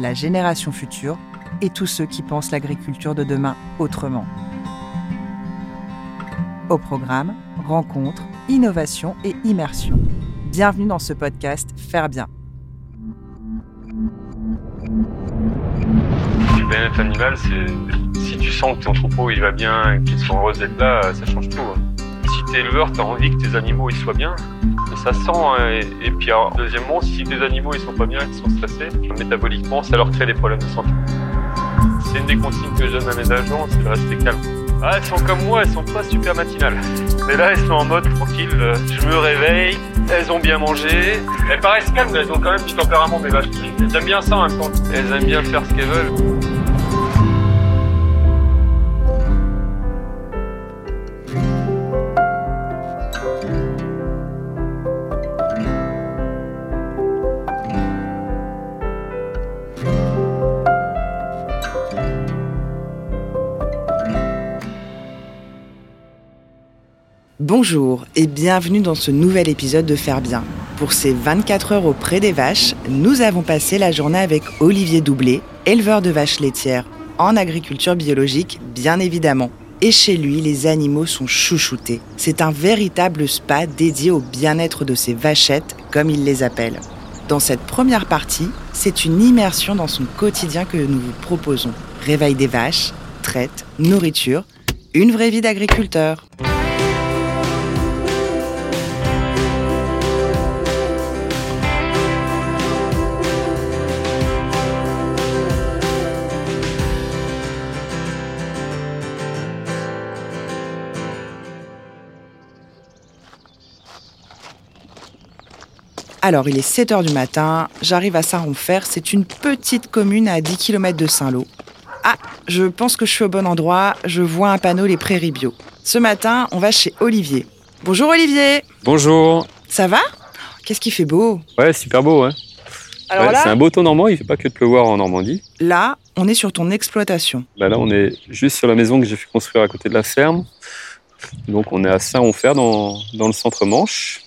la génération future et tous ceux qui pensent l'agriculture de demain autrement. Au programme, rencontres, innovation et immersion. Bienvenue dans ce podcast Faire bien. Du bien-être animal, c'est si tu sens que ton troupeau il va bien, qu'ils sont heureux d'être là, ça change tout. hein. T'es éleveur, t'as envie que tes animaux ils soient bien, ça se sent. hein. Et, puis deuxièmement, si tes animaux ils sont pas bien, qu'ils sont stressés, métaboliquement, ça leur crée des problèmes de santé. C'est une des consignes que je donne à mes agents, c'est de rester calme. Ah, elles sont comme moi, elles sont pas super matinales. Mais là, elles sont en mode tranquille. euh, Je me réveille, elles ont bien mangé. Elles paraissent calmes, mais elles ont quand même du tempérament des vaches. Elles aiment bien ça en même temps. Elles aiment bien faire ce qu'elles veulent. Bonjour et bienvenue dans ce nouvel épisode de Faire bien. Pour ces 24 heures auprès des vaches, nous avons passé la journée avec Olivier Doublé, éleveur de vaches laitières en agriculture biologique, bien évidemment. Et chez lui, les animaux sont chouchoutés. C'est un véritable spa dédié au bien-être de ces vachettes, comme il les appelle. Dans cette première partie, c'est une immersion dans son quotidien que nous vous proposons. Réveil des vaches, traite, nourriture, une vraie vie d'agriculteur. Alors, il est 7 h du matin, j'arrive à Saint-Romfer, c'est une petite commune à 10 km de Saint-Lô. Ah, je pense que je suis au bon endroit, je vois un panneau Les Prairies Bio. Ce matin, on va chez Olivier. Bonjour Olivier, Bonjour. ça va? Qu'est-ce qui fait beau? Ouais, super beau, hein. Alors Ouais, là, C'est un beau temps normand, il fait pas que de pleuvoir en Normandie. là, on est sur ton exploitation. Bah là, on est juste sur la maison que j'ai fait construire à côté de la ferme. Donc, on est à Saint-Onfer, dans, dans le centre Manche.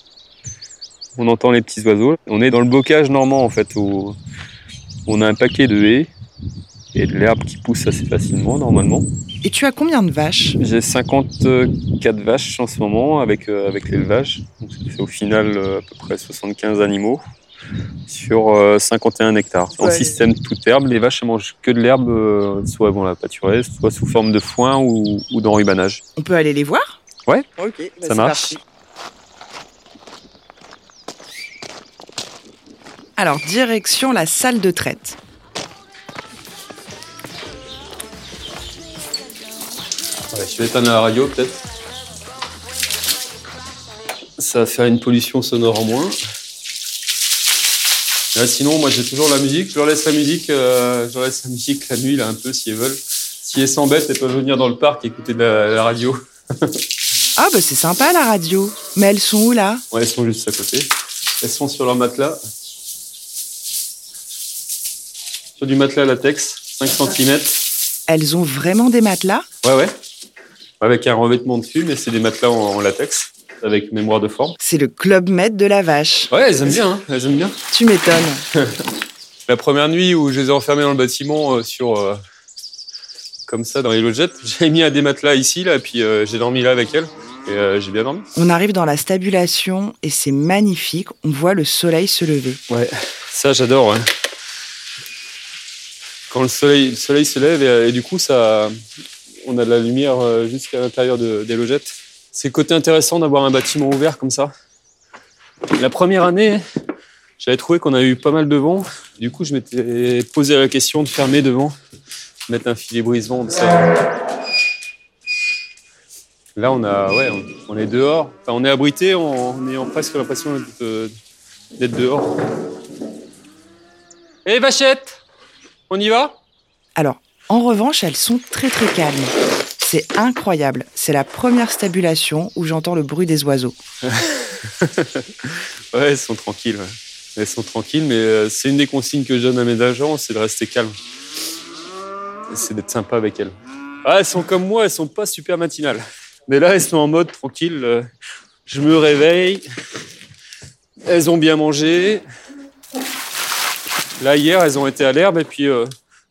On entend les petits oiseaux. On est dans le bocage normand, en fait, où on a un paquet de haies et de l'herbe qui pousse assez facilement, normalement. Et tu as combien de vaches? J'ai 54 vaches en ce moment avec, euh, avec l'élevage. Fait au final euh, à peu près 75 animaux sur euh, 51 hectares. En système toute herbe, les vaches elles mangent que de l'herbe, euh, soit vont la pâturer, soit sous forme de foin ou, ou d'enrubanage. On peut aller les voir? Ouais. Ok, bah Ça c'est marche. parti. Alors, direction la salle de traite. je vais éteindre la radio peut-être. Ça va faire une pollution sonore en moins. Là, sinon, moi j'ai toujours la musique. Je leur laisse la musique, euh, je leur laisse la musique la nuit là un peu si elles veulent. Si elles s'embêtent, elles peuvent venir dans le parc et écouter de la, la radio. Ah, bah c'est sympa la radio. Mais elles sont où là? Ouais, elles sont juste à côté. Elles sont sur leur matelas. Sur du matelas latex, 5 cm. Elles ont vraiment des matelas? Ouais, ouais. Avec un revêtement dessus, mais c'est des matelas en, en latex, avec mémoire de forme. C'est le club maître de la vache. Ouais, elles aiment bien, hein, elles aiment bien. Tu m'étonnes. La première nuit où je les ai enfermées dans le bâtiment, euh, sur. euh, comme ça, dans les logettes, j'ai mis un des matelas ici, là, et puis euh, j'ai dormi là avec elles. Et j'ai bien dormi. On arrive dans la stabulation et c'est magnifique. On voit le soleil se lever. Ouais, ça j'adore. ouais. Quand le soleil, le soleil se lève et, et du coup ça, on a de la lumière euh, jusqu'à l'intérieur de- des logettes. C'est le côté intéressant d'avoir un bâtiment ouvert comme ça. La première année, j'avais trouvé qu'on a eu pas mal de vent. Du coup, je m'étais posé la question de fermer devant, mettre un filet brise-vent. Là, on a, ouais, on, est dehors. Enfin, on est abrité, en ayant presque l'impression d'être, euh, dehors. Eh Vachette On y va? Alors, en revanche, elles sont très très calmes. C'est incroyable. C'est la première stabulation où j'entends le bruit des oiseaux. ouais, elles sont tranquilles. ouais. Elles sont tranquilles, mais euh, c'est une des consignes que je donne à mes agents, c'est de rester calme. C'est d'être sympa avec elles. Ah, elles sont comme moi, elles sont pas super matinales. Mais là, elles sont en mode tranquille. euh, Je me réveille. Elles ont bien mangé. Là, hier, elles ont été à l'herbe et puis euh,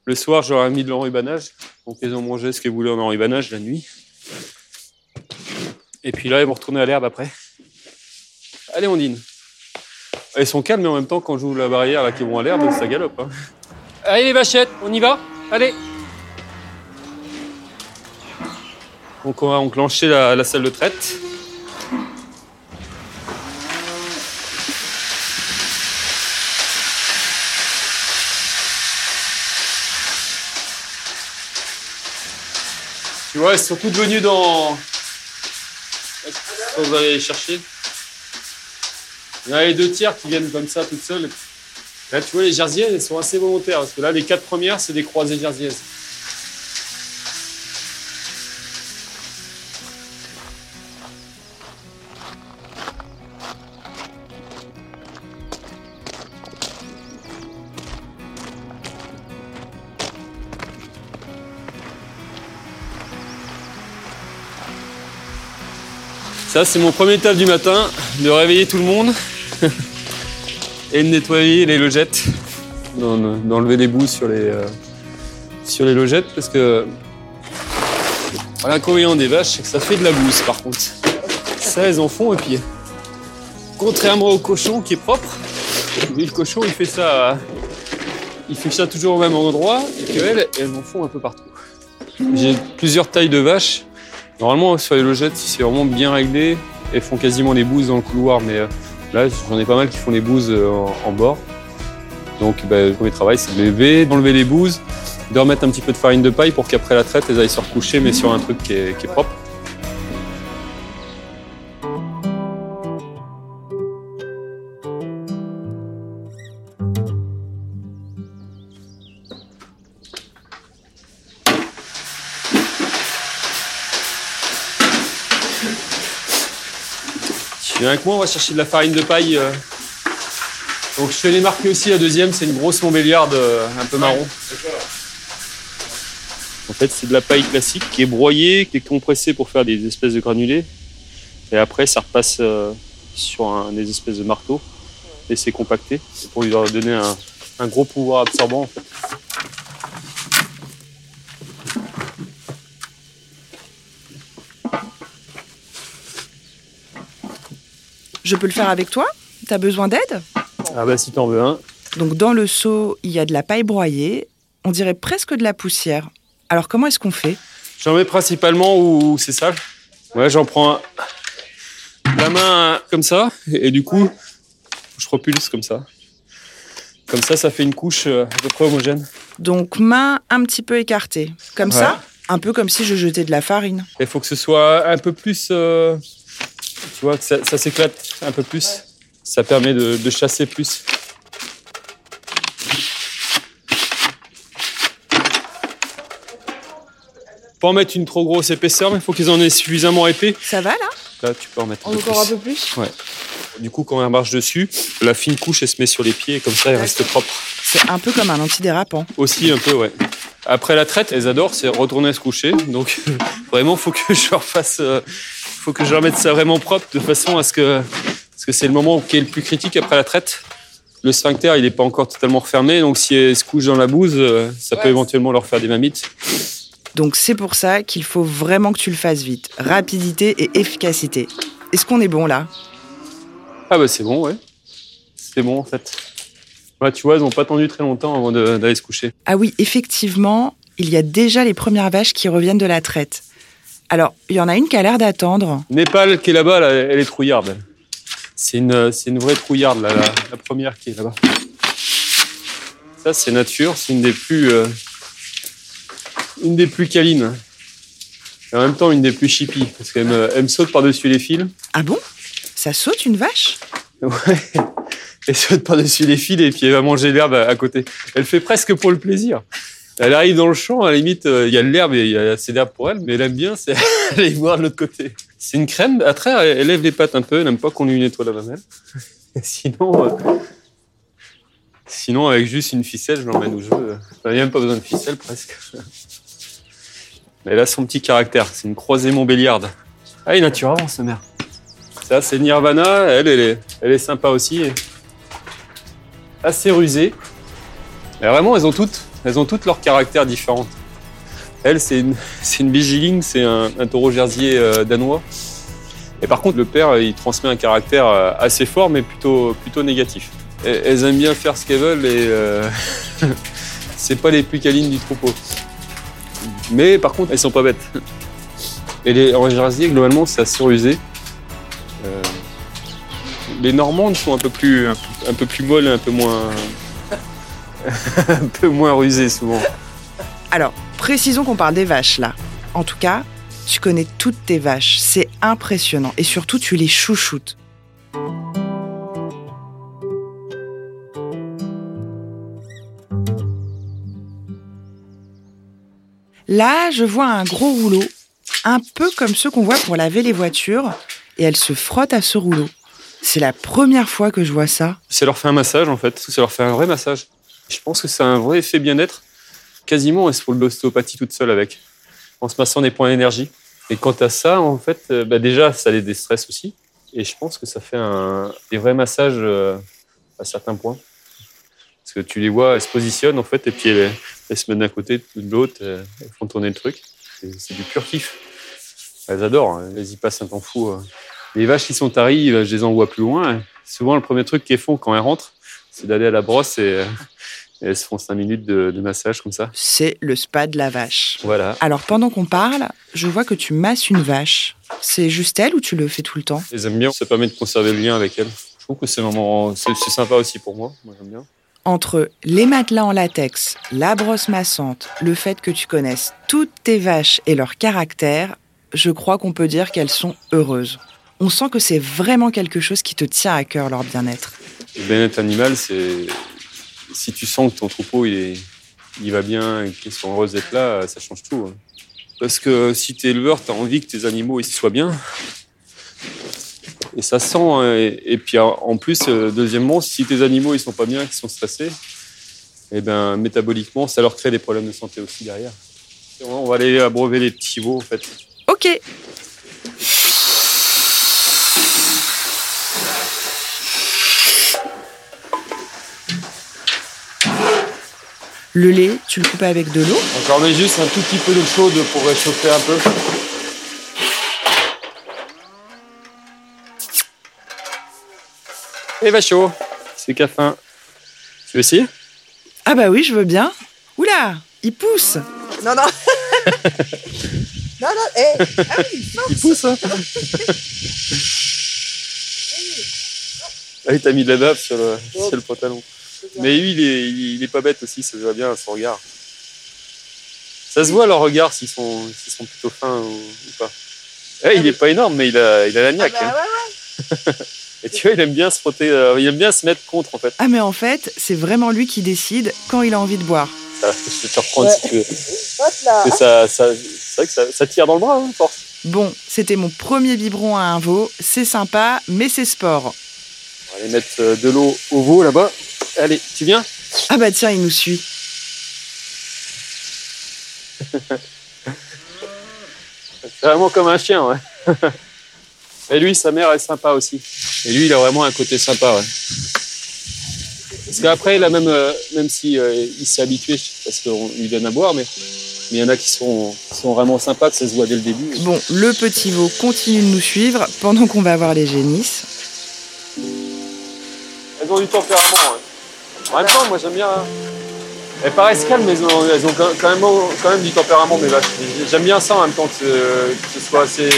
le soir, ai mis de l'enrubanage. Donc, elles ont mangé ce qu'elles voulaient en enrubanage la nuit. Et puis là, elles vont retourner à l'herbe après. Allez, on dîne. Elles sont calmes, mais en même temps, quand j'ouvre la barrière, là, qui vont à l'herbe, ça galope. hein. Allez, les vachettes, on y va? Allez Donc, on va enclencher la, la salle de traite. Vois, elles sont toutes venues dans. Va aller chercher. Il y a les deux tiers qui viennent comme ça toutes seules. Là, tu vois, les jersiaises, elles sont assez volontaires. Parce que là, les quatre premières, c'est des croisées jersiaises. C'est mon premier taf du matin, de réveiller tout le monde et de nettoyer les logettes, d'en- d'enlever les bouts sur les, euh, sur les logettes parce que l'inconvénient des vaches, c'est que ça fait de la bouse par contre. Ça, elles en font et puis, contrairement au cochon qui est propre, le cochon, il fait ça, il fait ça toujours au même endroit et qu'elles, elles en font un peu partout. J'ai plusieurs tailles de vaches. Normalement, sur les logettes, si c'est vraiment bien réglé, elles font quasiment les bouses dans le couloir, mais euh, là, j'en ai pas mal qui font les bouses euh, en, bord. Donc, ben, le premier travail, c'est de lever, d'enlever les bouses, de remettre un petit peu de farine de paille pour qu'après la traite, elles aillent se recoucher, mais sur un truc qui est propre. Avec moi, on va chercher de la farine de paille. euh. Donc je te l'ai marqué aussi, la deuxième, c'est une grosse montbéliarde euh, un peu marron. En fait, c'est de la paille classique qui est broyée, qui est compressée pour faire des espèces de granulés. Et après, ça repasse euh, sur un, des espèces de marteaux et c'est compacté pour lui donner un, gros pouvoir absorbant. Je peux le faire avec toi T'as besoin d'aide Ah bah si t'en veux un. Donc dans le seau, il y a de la paille broyée, on dirait presque de la poussière. Alors comment est-ce qu'on fait J'en mets principalement où c'est sale. Ouais, j'en prends un- la main comme ça, et, du coup, je propulse comme ça. Comme ça, ça fait une couche euh, à peu près homogène. Donc main un petit peu écartée, comme Ouais. ça, un peu comme si je jetais de la farine. Il faut que ce soit un peu plus. euh, tu vois, que ça, ça s'éclate un peu plus. Ça permet de, de chasser plus. Pas en mettre une trop grosse épaisseur, mais il faut qu'ils en aient suffisamment épais. Ça va là? Là, tu peux en mettre un peu Encore un plus. peu plus? Du coup, quand elle marche dessus, la fine couche, elle se met sur les pieds et comme ça, elle reste propre. C'est un peu comme un antidérapant. Aussi, un peu, ouais. Après la traite, elles adorent, c'est retourner se coucher. Donc, vraiment, faut que je leur fasse, euh, faut que je leur mette ça vraiment propre de façon à ce que, parce que c'est le moment qui est le plus critique après la traite. Le sphincter, il n'est pas encore totalement refermé, donc si elles se couchent dans la bouse, euh, ça peut éventuellement leur faire des mamites. Donc c'est pour ça qu'il faut vraiment que tu le fasses vite. Rapidité et efficacité. Est-ce qu'on est bon là? Ah bah c'est bon, ouais. C'est bon en fait. Tu vois, elles n'ont pas attendu très longtemps avant de- d'aller se coucher. Ah oui, effectivement, il y a déjà les premières vaches qui reviennent de la traite. Alors, il y en a une qui a l'air d'attendre. Népal qui est là-bas, là, elle est trouillarde. C'est une, c'est une vraie trouillarde, là, la, la première qui est là-bas. Ça, c'est nature, c'est une des plus, euh, une des plus câlines. Et en même temps, une des plus chippies, parce qu'elle me, elle me saute par-dessus les fils. Ah bon? Ça saute une vache? Ouais. Elle saute par-dessus les fils et puis elle va manger l'herbe à, à côté. Elle fait presque pour le plaisir. Elle arrive dans le champ, à la limite, euh, il y a de l'herbe et il y a assez d'herbe pour elle, mais elle aime bien, c'est aller voir de l'autre côté. C'est une crème, à traire, elle, elle lève les pattes un peu, elle n'aime pas qu'on lui nettoie la mamelle. Sinon, euh, sinon, avec juste une ficelle, je l'emmène où je veux. Il n'y a même pas besoin de ficelle, presque. Elle a son petit caractère, c'est une croisée montbéliarde. Ah, il nature avant, sa mère. Ça, c'est Nirvana, elle, elle est, elle est sympa aussi. Assez rusée. Mais vraiment, elles ont toutes, elles ont toutes leur caractère différent. Elle, c'est une, une Bijiling, c'est un, taureau jersier euh, danois. Et par contre, le père, il transmet un caractère euh, assez fort, mais plutôt, plutôt négatif. Elles aiment bien faire ce qu'elles veulent et euh, c'est pas les plus câlines du troupeau. Mais par contre, elles sont pas bêtes. Et les en jersier, globalement, c'est assez rusé. Les normandes sont un peu plus, un peu plus molles, un peu moins, un peu moins rusées souvent. Alors, précisons qu'on parle des vaches là. En tout cas, tu connais toutes tes vaches. C'est impressionnant. Et surtout, tu les chouchoutes. Là, je vois un gros rouleau, un peu comme ceux qu'on voit pour laver les voitures, et elle se frotte à ce rouleau. C'est la première fois que je vois ça. Ça leur fait un massage en fait, ça leur fait un vrai massage. Je pense que c'est un vrai effet bien-être. Quasiment, se font de l'ostéopathie toute seule avec, en se massant des points d'énergie. Et quant à ça, en fait, euh, bah déjà, ça les déstresse aussi. Et je pense que ça fait un, des vrais massages euh, à certains points. Parce que tu les vois, elles se positionnent en fait, et puis elles, se mettent d'un côté, de l'autre, euh, elles font tourner le truc. C'est du pur kiff. Elles adorent, hein. elles y passent un temps fou. Les vaches qui sont taries, je les envoie plus loin. Souvent, le premier truc qu'elles font quand elles rentrent, c'est d'aller à la brosse et, euh, et elles se font 5 minutes de, de massage comme ça. C'est le spa de la vache. Voilà. Alors pendant qu'on parle, je vois que tu masses une vache. C'est juste elle ou tu le fais tout le temps? Elles aiment bien, ça permet de conserver le lien avec elles. Je trouve que c'est c'est sympa aussi pour moi. Moi, j'aime bien. Entre les matelas en latex, la brosse massante, le fait que tu connaisses toutes tes vaches et leur caractère, je crois qu'on peut dire qu'elles sont heureuses. On sent que c'est vraiment quelque chose qui te tient à cœur, leur bien-être. Le bien-être animal, c'est si tu sens que ton troupeau il, est, il va bien, qu'ils sont heureux d'être là, ça change tout. hein. Parce que si tu es éleveur, tu as envie que tes animaux ils soient bien. Et ça sent. hein, Et, puis en plus, euh, deuxièmement, si tes animaux ils sont pas bien, qu'ils sont stressés, et ben métaboliquement, ça leur crée des problèmes de santé aussi derrière. On va aller abreuver les petits veaux en fait. Ok Le lait, tu le coupes avec de l'eau Donc j'en mets juste un tout petit peu d'eau chaude pour réchauffer un peu. Et va chaud, c'est qu'à faim. Tu veux essayer? Ah bah oui, je veux bien. Oula, il pousse Non, non. non, non, eh. Ah oui, Il pousse hein Ah oui, t'as mis de la bave sur le, sur le pantalon. Mais lui, il est, il, il est pas bête aussi, ça se voit bien à son regard. Ça se voit leur regard s'ils sont, s'ils sont plutôt fins ou, ou pas. Eh, il est pas énorme, mais il a, il a la Ah niaque. bah hein. ouais, ouais. Et tu vois, il aime bien se frotter, euh, il aime bien se mettre contre en fait. Ah mais en fait, c'est vraiment lui qui décide quand il a envie de boire. Ça, je vais te reprendre si tu veux. Hop là. C'est ça, ça, c'est vrai que ça, ça tire dans le bras, hein, force. Bon, c'était mon premier biberon à un veau. C'est sympa, mais c'est sport. On va aller mettre euh, de l'eau au veau là-bas. Allez, tu viens? Ah bah tiens, il nous suit. C'est vraiment comme un chien, ouais. Et lui, sa mère est sympa aussi. Et lui, il a vraiment un côté sympa, ouais. Parce qu'après, il a même, euh, même si euh, il s'est habitué, parce qu'on lui donne à boire, mais mais il y en a qui sont, qui sont vraiment sympas, que ça se voit dès le début. Bon, le petit veau continue de nous suivre pendant qu'on va voir les génisses. Elles ont du tempérament, ouais. En même temps, moi, j'aime bien. hein. Elles paraissent calmes, mais elles ont, elles ont quand même, quand même du tempérament, mes vaches. J'aime bien ça en même temps que, ce- que ce soit assez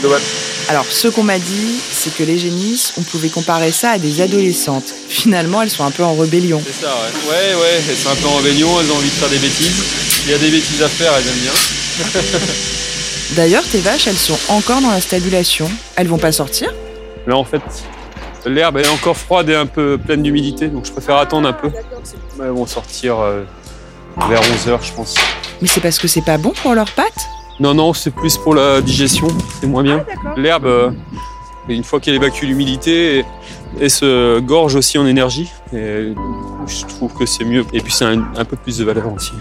global. Alors, ce qu'on m'a dit, c'est que les génisses, on pouvait comparer ça à des adolescentes. Finalement, elles sont un peu en rébellion. C'est ça, ouais. Ouais, ouais, elles sont un peu en rébellion, elles ont envie de faire des bêtises. Il y a des bêtises à faire, elles aiment bien. D'ailleurs, tes vaches, elles sont encore dans la stabulation. Elles vont pas sortir? Là, en fait, l'herbe est encore froide et un peu pleine d'humidité, donc je préfère attendre un peu. Elles vont sortir euh, vers 11h, je pense. Mais c'est parce que c'est pas bon pour leurs pattes? Non, non, c'est plus pour la digestion, c'est moins bien. d'accord. L'herbe, euh, une fois qu'elle évacue l'humidité, elle se gorge aussi en énergie. Et je trouve que c'est mieux. Et puis c'est un, un peu plus de valeur aussi.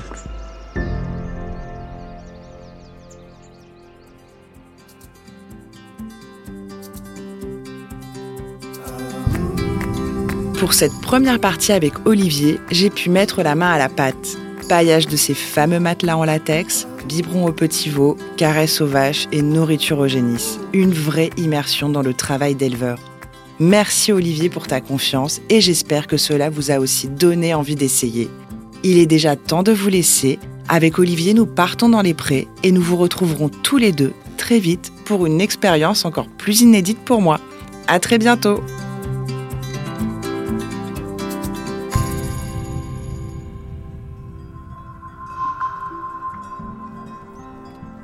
Pour cette première partie avec Olivier, j'ai pu mettre la main à la pâte. Paillage de ces fameux matelas en latex, biberon au petit veau, caresses aux vaches et nourriture au génisse. Une vraie immersion dans le travail d'éleveur. Merci Olivier pour ta confiance et j'espère que cela vous a aussi donné envie d'essayer. Il est déjà temps de vous laisser. Avec Olivier, nous partons dans les prés et nous vous retrouverons tous les deux très vite pour une expérience encore plus inédite pour moi. À très bientôt!